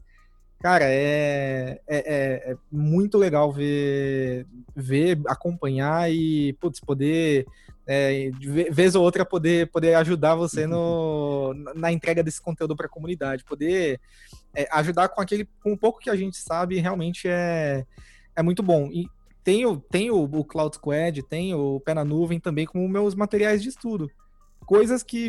cara, é, é, é, é muito legal ver, ver, acompanhar e putz, poder é, vez ou outra poder, poder ajudar você no, na entrega desse conteúdo para a comunidade, poder é, ajudar com aquele com um pouco que a gente sabe realmente é, é muito bom. E tem, o, tem o, o Cloud Squad, tem o Pé na Nuvem também como meus materiais de estudo. Coisas que,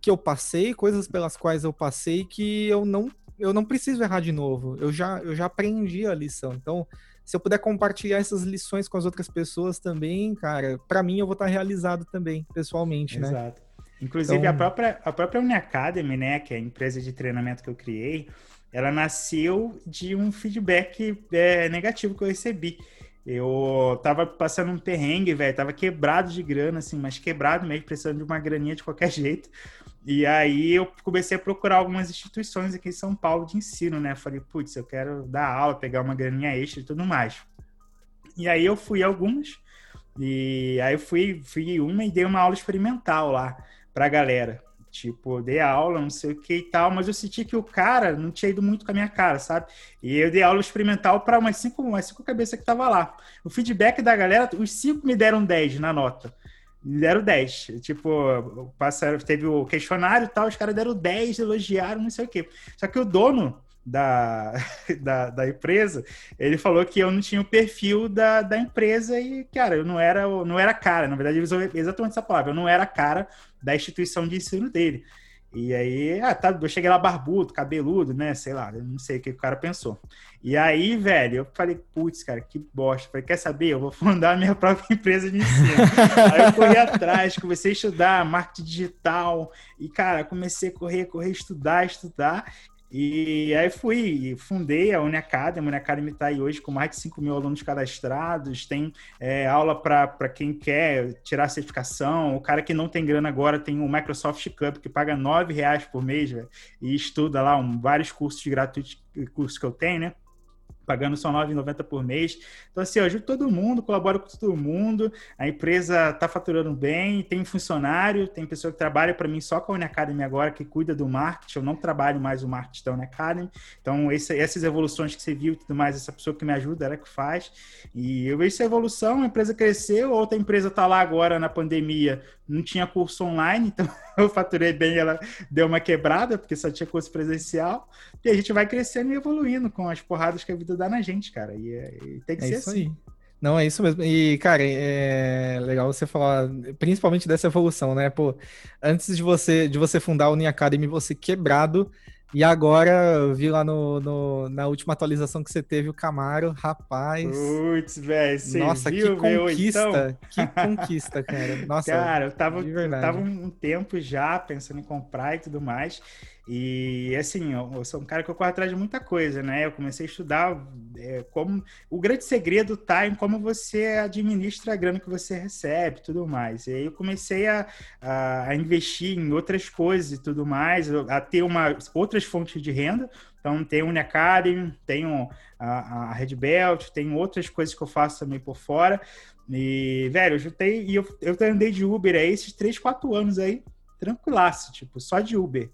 que eu passei, coisas pelas quais eu passei que eu não, eu não preciso errar de novo. Eu já, eu já aprendi a lição. Então, se eu puder compartilhar essas lições com as outras pessoas também, cara, para mim eu vou estar realizado também, pessoalmente, Exato. né? Exato. Inclusive, então... a própria, a própria Uniacademy, né, que é a empresa de treinamento que eu criei, ela nasceu de um feedback é, negativo que eu recebi. Eu tava passando um perrengue, velho, tava quebrado de grana, assim, mas quebrado mesmo, precisando de uma graninha de qualquer jeito. E aí eu comecei a procurar algumas instituições aqui em São Paulo de ensino, né? Falei, putz, eu quero dar aula, pegar uma graninha extra e tudo mais. E aí eu fui a algumas, e aí eu fui, fui uma e dei uma aula experimental lá pra galera. Tipo, dei aula, não sei o que e tal, mas eu senti que o cara não tinha ido muito com a minha cara, sabe? E eu dei aula experimental para umas cinco, umas cinco cabeças que tava lá. O feedback da galera, os cinco me deram 10 na nota. Deram 10. Tipo, passaram, teve o questionário e tal, os caras deram 10, elogiaram, não sei o quê. Só que o dono da, da, da, empresa, ele falou que eu não tinha o perfil da, da empresa e, cara, eu não era, não era cara, na verdade, ele usou exatamente essa palavra, eu não era cara da instituição de ensino dele. E aí, ah, tá, eu cheguei lá barbudo, cabeludo, né? Sei lá, eu não sei o que o cara pensou. E aí, velho, eu falei, putz, cara, que bosta. falei, quer saber? Eu vou fundar a minha própria empresa de ensino. aí eu corri atrás, comecei a estudar marketing digital. E, cara, comecei a correr, correr, estudar, estudar. E aí fui, fundei a Uniacademy, a Uniacademy está aí hoje com mais de 5 mil alunos cadastrados, tem é, aula para quem quer tirar certificação, o cara que não tem grana agora tem o Microsoft Cup, que paga 9 reais por mês, véio, e estuda lá um, vários cursos gratuitos, cursos que eu tenho, né? Pagando só R$ 9,90 por mês. Então, assim, eu ajudo todo mundo, colaboro com todo mundo. A empresa está faturando bem, tem funcionário, tem pessoa que trabalha para mim só com a Unacademy agora, que cuida do marketing. Eu não trabalho mais o marketing da Unacademy. Então, esse, essas evoluções que você viu e tudo mais, essa pessoa que me ajuda, ela que faz. E eu vejo essa evolução, a empresa cresceu, outra empresa está lá agora na pandemia, não tinha curso online, então eu faturei bem, ela deu uma quebrada, porque só tinha curso presencial. E a gente vai crescendo e evoluindo com as porradas que a vida dá na gente, cara. E, é, e tem que é ser isso assim. Aí. Não, é isso mesmo. E, cara, é legal você falar, principalmente dessa evolução, né? Pô, antes de você de você fundar a Uni Academy, você quebrado, e agora eu vi lá no, no, na última atualização que você teve o Camaro, rapaz. Putz, velho, Nossa, viu, que conquista, meu, então? que conquista, cara. Nossa, cara, eu tava, eu tava um tempo já pensando em comprar e tudo mais. E assim, eu, sou um cara que eu corro atrás de muita coisa, né? Eu comecei a estudar é, como o grande segredo tá em como você administra a grana que você recebe, tudo mais. E aí eu comecei a, a, a investir em outras coisas e tudo mais, a ter uma outras fontes de renda. Então tem o Uniacademy, tenho a, a Red Belt, tem outras coisas que eu faço também por fora. E, velho, eu juntei e eu, eu andei de Uber aí esses 3, 4 anos aí, tranquilaço, tipo, só de Uber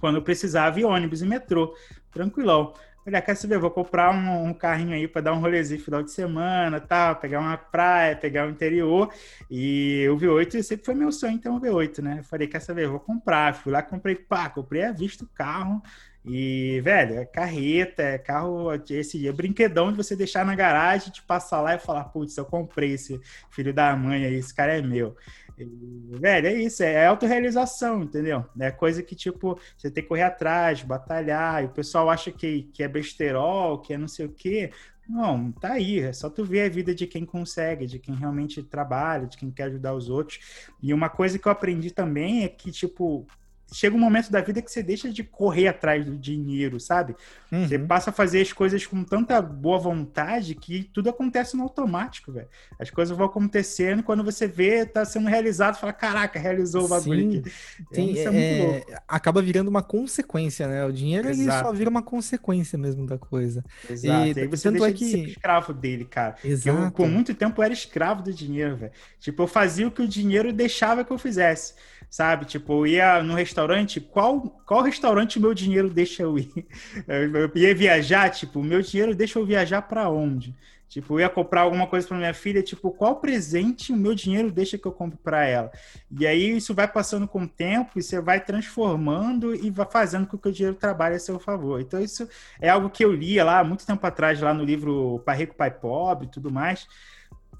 quando eu precisava, ir ônibus e metrô, tranquilão. Olha, quer saber? Vou comprar um, um carrinho aí para dar um rolezinho final de semana, tal, pegar uma praia, pegar o interior. E o V8 sempre foi meu sonho, então o V8, né? Eu falei, quer saber? Vou comprar. Fui lá, comprei, pá, comprei a vista o carro. E, velho, é carreta, é carro, esse é brinquedão de você deixar na garagem, de passar lá e falar, putz, eu comprei esse filho da mãe aí, esse cara é meu. Velho, é isso, é autorrealização, entendeu? É coisa que, tipo, você tem que correr atrás, batalhar, e o pessoal acha que, que é besterol, que é não sei o quê. Não, tá aí, é só tu ver a vida de quem consegue, de quem realmente trabalha, de quem quer ajudar os outros. E uma coisa que eu aprendi também é que, tipo, chega um momento da vida que você deixa de correr atrás do dinheiro, sabe? Uhum. Você passa a fazer as coisas com tanta boa vontade que tudo acontece no automático, velho. As coisas vão acontecendo e quando você vê, tá sendo realizado, fala, caraca, realizou o bagulho Sim. aqui. Tem, Isso é, muito louco. Acaba virando uma consequência, né? O dinheiro ele só vira uma consequência mesmo da coisa. Exato. E, e aí você deixa é que... de ser escravo dele, cara. Exato. Eu, por muito tempo, eu era escravo do dinheiro, velho. Tipo, eu fazia o que o dinheiro deixava que eu fizesse sabe? Tipo, eu ia no restaurante, qual, qual restaurante meu dinheiro deixa eu ir? Eu ia viajar, tipo, meu dinheiro deixa eu viajar para onde? Tipo, eu ia comprar alguma coisa para minha filha, tipo, qual presente o meu dinheiro deixa que eu compre para ela? E aí isso vai passando com o tempo e você vai transformando e vai fazendo com que o dinheiro trabalhe a seu favor. Então isso é algo que eu lia lá muito tempo atrás, lá no livro Pai Rico, Pai Pobre e tudo mais.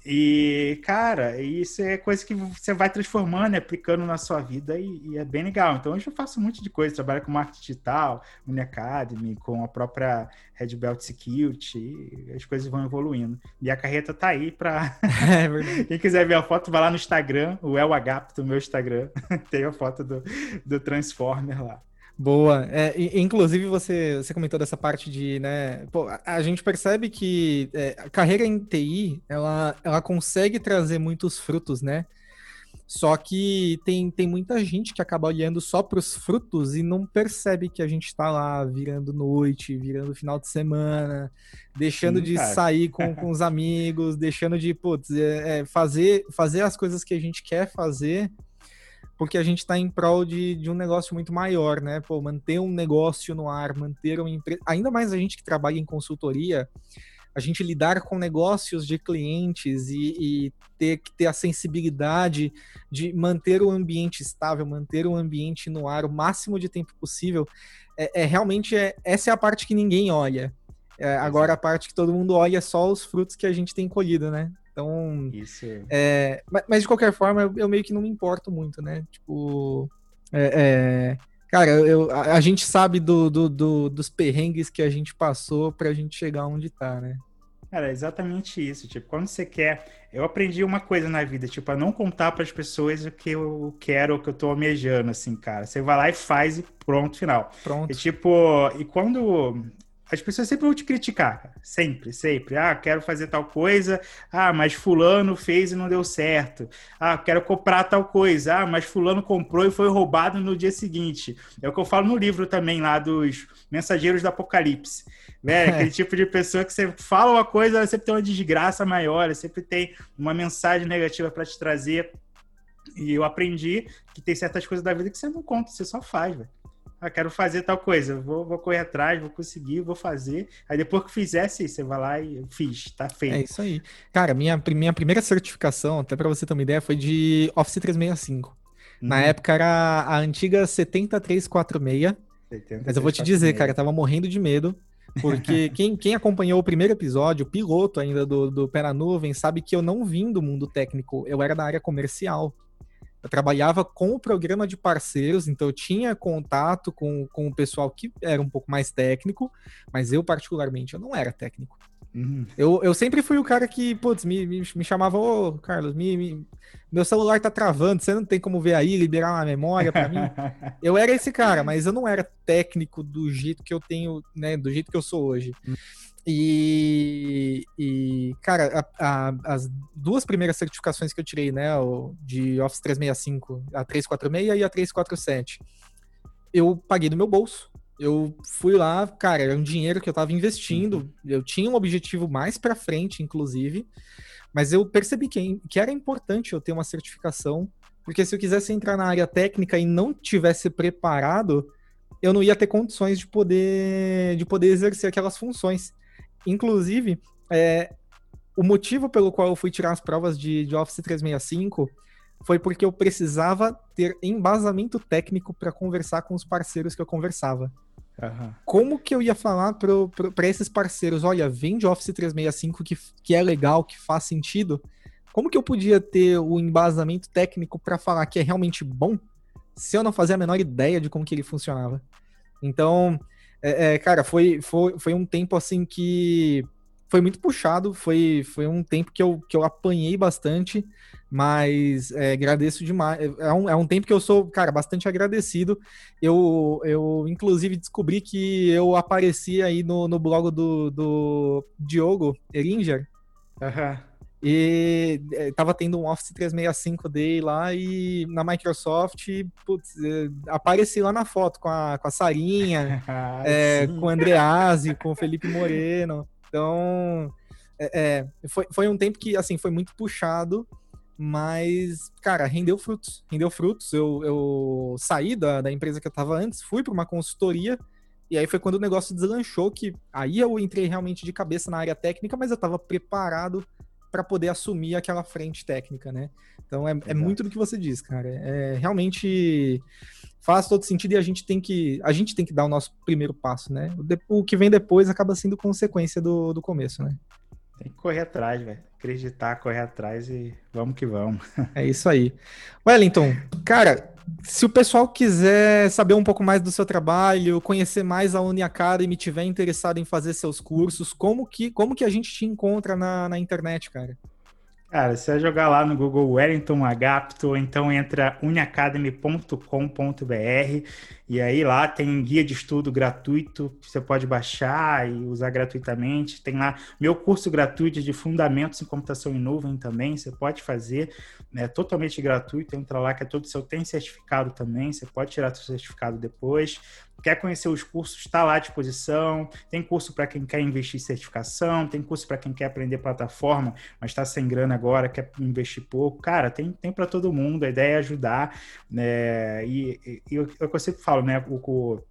E, cara, isso é coisa que você vai transformando, aplicando na sua vida e, e, é bem legal. Então, hoje eu faço um monte de coisa, trabalho com marketing digital, Academy, com a própria Red Belt Security, as coisas vão evoluindo. E a carreta tá aí para é Quem quiser ver a foto, vai lá no Instagram, o El do meu Instagram, tem a foto do, do Transformer lá. Boa. É, inclusive, você, você comentou dessa parte de, né? Pô, a, gente percebe que é, a carreira em TI, ela, ela consegue trazer muitos frutos, né? Só que tem, tem muita gente que acaba olhando só para os frutos e não percebe que a gente está lá virando noite, virando final de semana, deixando Sim, de cara. sair com, com os amigos, deixando de putz, é, é, fazer, fazer as coisas que a gente quer fazer porque a gente está em prol de, de um negócio muito maior, né? Pô, manter um negócio no ar, manter uma empresa. Ainda mais a gente que trabalha em consultoria, a gente lidar com negócios de clientes e, e, ter que ter a sensibilidade de manter o ambiente estável, manter o ambiente no ar o máximo de tempo possível, é, é realmente é, essa é a parte que ninguém olha. É, agora a parte que todo mundo olha é só os frutos que a gente tem colhido, né? Então. Isso. É, mas, de qualquer forma, eu, eu, meio que não me importo muito, né? Tipo. É, é, cara, eu, a, a, gente sabe do, do, do, dos perrengues que a gente passou pra gente chegar onde tá, né? Cara, é exatamente isso. Tipo, quando você quer. Eu aprendi uma coisa na vida, tipo, a não contar para as pessoas o que eu quero, o que eu tô almejando, assim, cara. Você vai lá e faz e pronto, final. Pronto. E, tipo, e quando as pessoas sempre vão te criticar, sempre, sempre. Ah, quero fazer tal coisa, ah, mas fulano fez e não deu certo. Ah, quero comprar tal coisa, ah, mas fulano comprou e foi roubado no dia seguinte. É o que eu falo no livro também lá dos Mensageiros do Apocalipse. Né? Aquele tipo de pessoa que você fala uma coisa, ela sempre tem uma desgraça maior, sempre tem uma mensagem negativa para te trazer. E eu aprendi que tem certas coisas da vida que você não conta, você só faz, velho ah, quero fazer tal coisa, vou, vou correr atrás, vou conseguir, vou fazer. Aí depois que fizesse, você vai lá e fiz, tá feito. É isso aí. Cara, minha, minha primeira certificação, até para você ter uma ideia, foi de Office 365. Hum. Na época era a antiga 70346. 73, mas eu vou te dizer, cara, eu tava morrendo de medo. Porque quem, quem acompanhou o primeiro episódio, o piloto ainda do, do Pé na Nuvem, sabe que eu não vim do mundo técnico, eu era da área comercial. Eu trabalhava com o programa de parceiros, então eu tinha contato com, com o pessoal que era um pouco mais técnico, mas eu, particularmente, eu não era técnico. Uhum. Eu, eu sempre fui o cara que, putz, me, me, me chamava, ô, Carlos, me, me, meu celular tá travando, você não tem como ver aí, liberar uma memória para mim? eu era esse cara, mas eu não era técnico do jeito que eu tenho, né, do jeito que eu sou hoje. Uhum. E, e cara, a, a, as duas primeiras certificações que eu tirei, né, o, de Office 365, a 346 e a 347, eu paguei do meu bolso. Eu fui lá, cara, era um dinheiro que eu tava investindo, uhum. eu tinha um objetivo mais para frente, inclusive, mas eu percebi que, que era importante eu ter uma certificação, porque se eu quisesse entrar na área técnica e não tivesse preparado, eu não ia ter condições de poder, de poder exercer aquelas funções. Inclusive, é, o motivo pelo qual eu fui tirar as provas de, de Office 365 foi porque eu precisava ter embasamento técnico para conversar com os parceiros que eu conversava. Uhum. Como que eu ia falar para esses parceiros, olha, vem de Office 365 que, que é legal, que faz sentido? Como que eu podia ter o embasamento técnico para falar que é realmente bom se eu não fazia a menor ideia de como que ele funcionava? Então, é, é, cara, foi, foi, foi um tempo assim que foi muito puxado, foi, foi um tempo que eu, que eu apanhei bastante, mas é, agradeço demais. É um, é um tempo que eu sou, cara, bastante agradecido. Eu, eu inclusive, descobri que eu apareci aí no, no blog do, do Diogo Eringer. Uhum. E é, tava tendo um Office 365 Day lá e na Microsoft, putz, é, apareci lá na foto com a, com a Sarinha, ah, é, com o Andreazzi, com o Felipe Moreno. Então, é, foi, foi um tempo que, assim, foi muito puxado, mas, cara, rendeu frutos. Rendeu frutos. Eu, eu saí da, da empresa que eu tava antes, fui para uma consultoria, e aí foi quando o negócio deslanchou, que aí eu entrei realmente de cabeça na área técnica, mas eu estava preparado para poder assumir aquela frente técnica, né? Então é, é, muito do que você diz, cara. É realmente faz todo sentido e a gente tem que a gente tem que dar o nosso primeiro passo, né? O, o que vem depois acaba sendo consequência do, do começo, né? Tem que correr atrás, velho. Acreditar, correr atrás e vamos que vamos. É isso aí. Wellington, cara, se o pessoal quiser saber um pouco mais do seu trabalho, conhecer mais a Uni Academy, tiver interessado em fazer seus cursos, como que, como que a gente te encontra na, na internet, cara? Cara, você vai jogar lá no Google Wellington Agapto, então entra uniacademy.com.br e aí lá tem guia de estudo gratuito que você pode baixar e usar gratuitamente. Tem lá meu curso gratuito de Fundamentos em Computação em Nuvem também, você pode fazer, é totalmente gratuito. Entra lá que é todo seu, tem certificado também, você pode tirar seu certificado depois. Quer conhecer os cursos, está lá à disposição. Tem curso para quem quer investir em certificação, tem curso para quem quer aprender plataforma, mas está sem grana agora, quer investir pouco. Cara, tem, tem para todo mundo, a ideia é ajudar. Né? E, e, e que eu sempre falo, né? O, o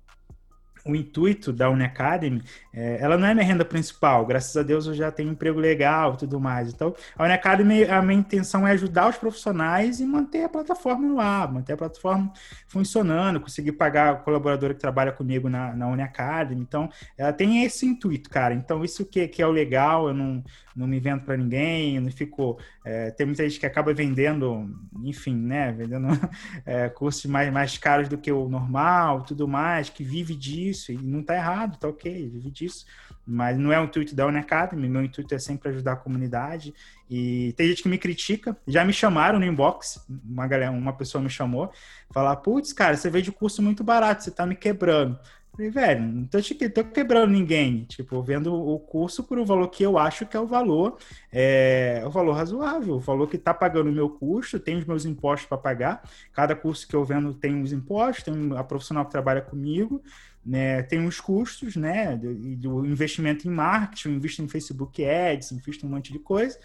o intuito da Uniacademy, é, ela não é minha renda principal, graças a Deus eu já tenho emprego legal e tudo mais. Então, a Uniacademy, a minha intenção é ajudar os profissionais e manter a plataforma lá, manter a plataforma funcionando, conseguir pagar o colaborador que trabalha comigo na, na Uniacademy. Então, ela tem esse intuito, cara. Então, isso que, que é o legal, eu não, não me vendo para ninguém, eu não fico. É, tem muita gente que acaba vendendo, enfim, né? Vendendo é, cursos mais, mais caros do que o normal, tudo mais, que vive disso, e não tá errado, tá ok, vive disso. Mas não é o intuito da Unacademy, meu intuito é sempre ajudar a comunidade. E tem gente que me critica, já me chamaram no inbox, uma, galera, uma pessoa me chamou, falar, putz, cara, você veio de curso muito barato, você tá me quebrando. Falei, velho, não tô, te, tô quebrando ninguém. Tipo, vendo o curso por um valor que eu acho que é o valor, é, o valor razoável, o valor que tá pagando o meu custo, tem os meus impostos para pagar. Cada curso que eu vendo tem os impostos, tem a profissional que trabalha comigo, né, tem os custos, né, do, do investimento em marketing, invisto em Facebook Ads, invisto em um monte de coisa.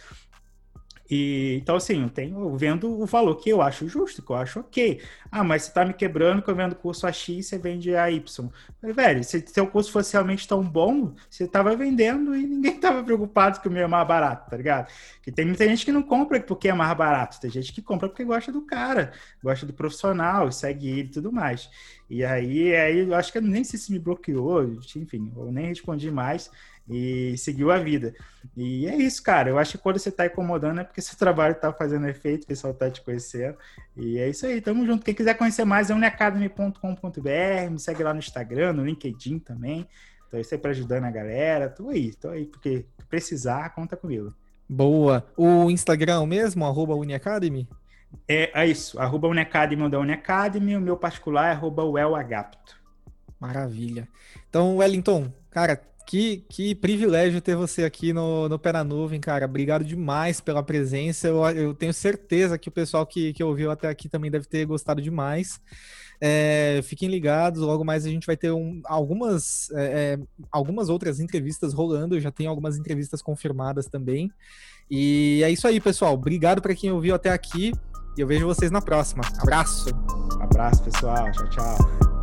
E, então, assim, tenho vendo o valor que eu acho justo, que eu acho ok. Ah, mas você tá me quebrando que eu vendo curso a X, você vende a Y. Velho, se seu curso fosse realmente tão bom, você tava vendendo e ninguém tava preocupado que o meu é mais barato, tá ligado? Que tem muita gente que não compra porque é mais barato, tem gente que compra porque gosta do cara, gosta do profissional, segue ele e tudo mais. E aí, aí eu acho que eu nem sei se me bloqueou, enfim, eu nem respondi mais e seguiu a vida. E é isso, cara. Eu acho que quando você tá incomodando é porque seu trabalho tá fazendo efeito, o pessoal tá te conhecendo. E é isso aí, tamo junto. Quem quiser conhecer mais é uniacademy.com.br, me segue lá no Instagram, no LinkedIn também. Tô sempre ajudando a galera. Tô aí, tô aí, porque precisar, conta comigo. Boa. O Instagram mesmo, arroba Uniacademy? É, é isso, arroba Uniacademy da Uniacademy, o meu particular é arroba. Maravilha. Então, Wellington, cara, que, que privilégio ter você aqui no, no Pé na Nuvem, cara. Obrigado demais pela presença. Eu, eu tenho certeza que o pessoal que, que ouviu até aqui também deve ter gostado demais. É, fiquem ligados, logo mais a gente vai ter um, algumas, é, é algumas outras entrevistas rolando. Já tenho algumas entrevistas confirmadas também. E é isso aí, pessoal. Obrigado para quem ouviu até aqui. E eu vejo vocês na próxima. Abraço. Abraço, pessoal. Tchau, tchau.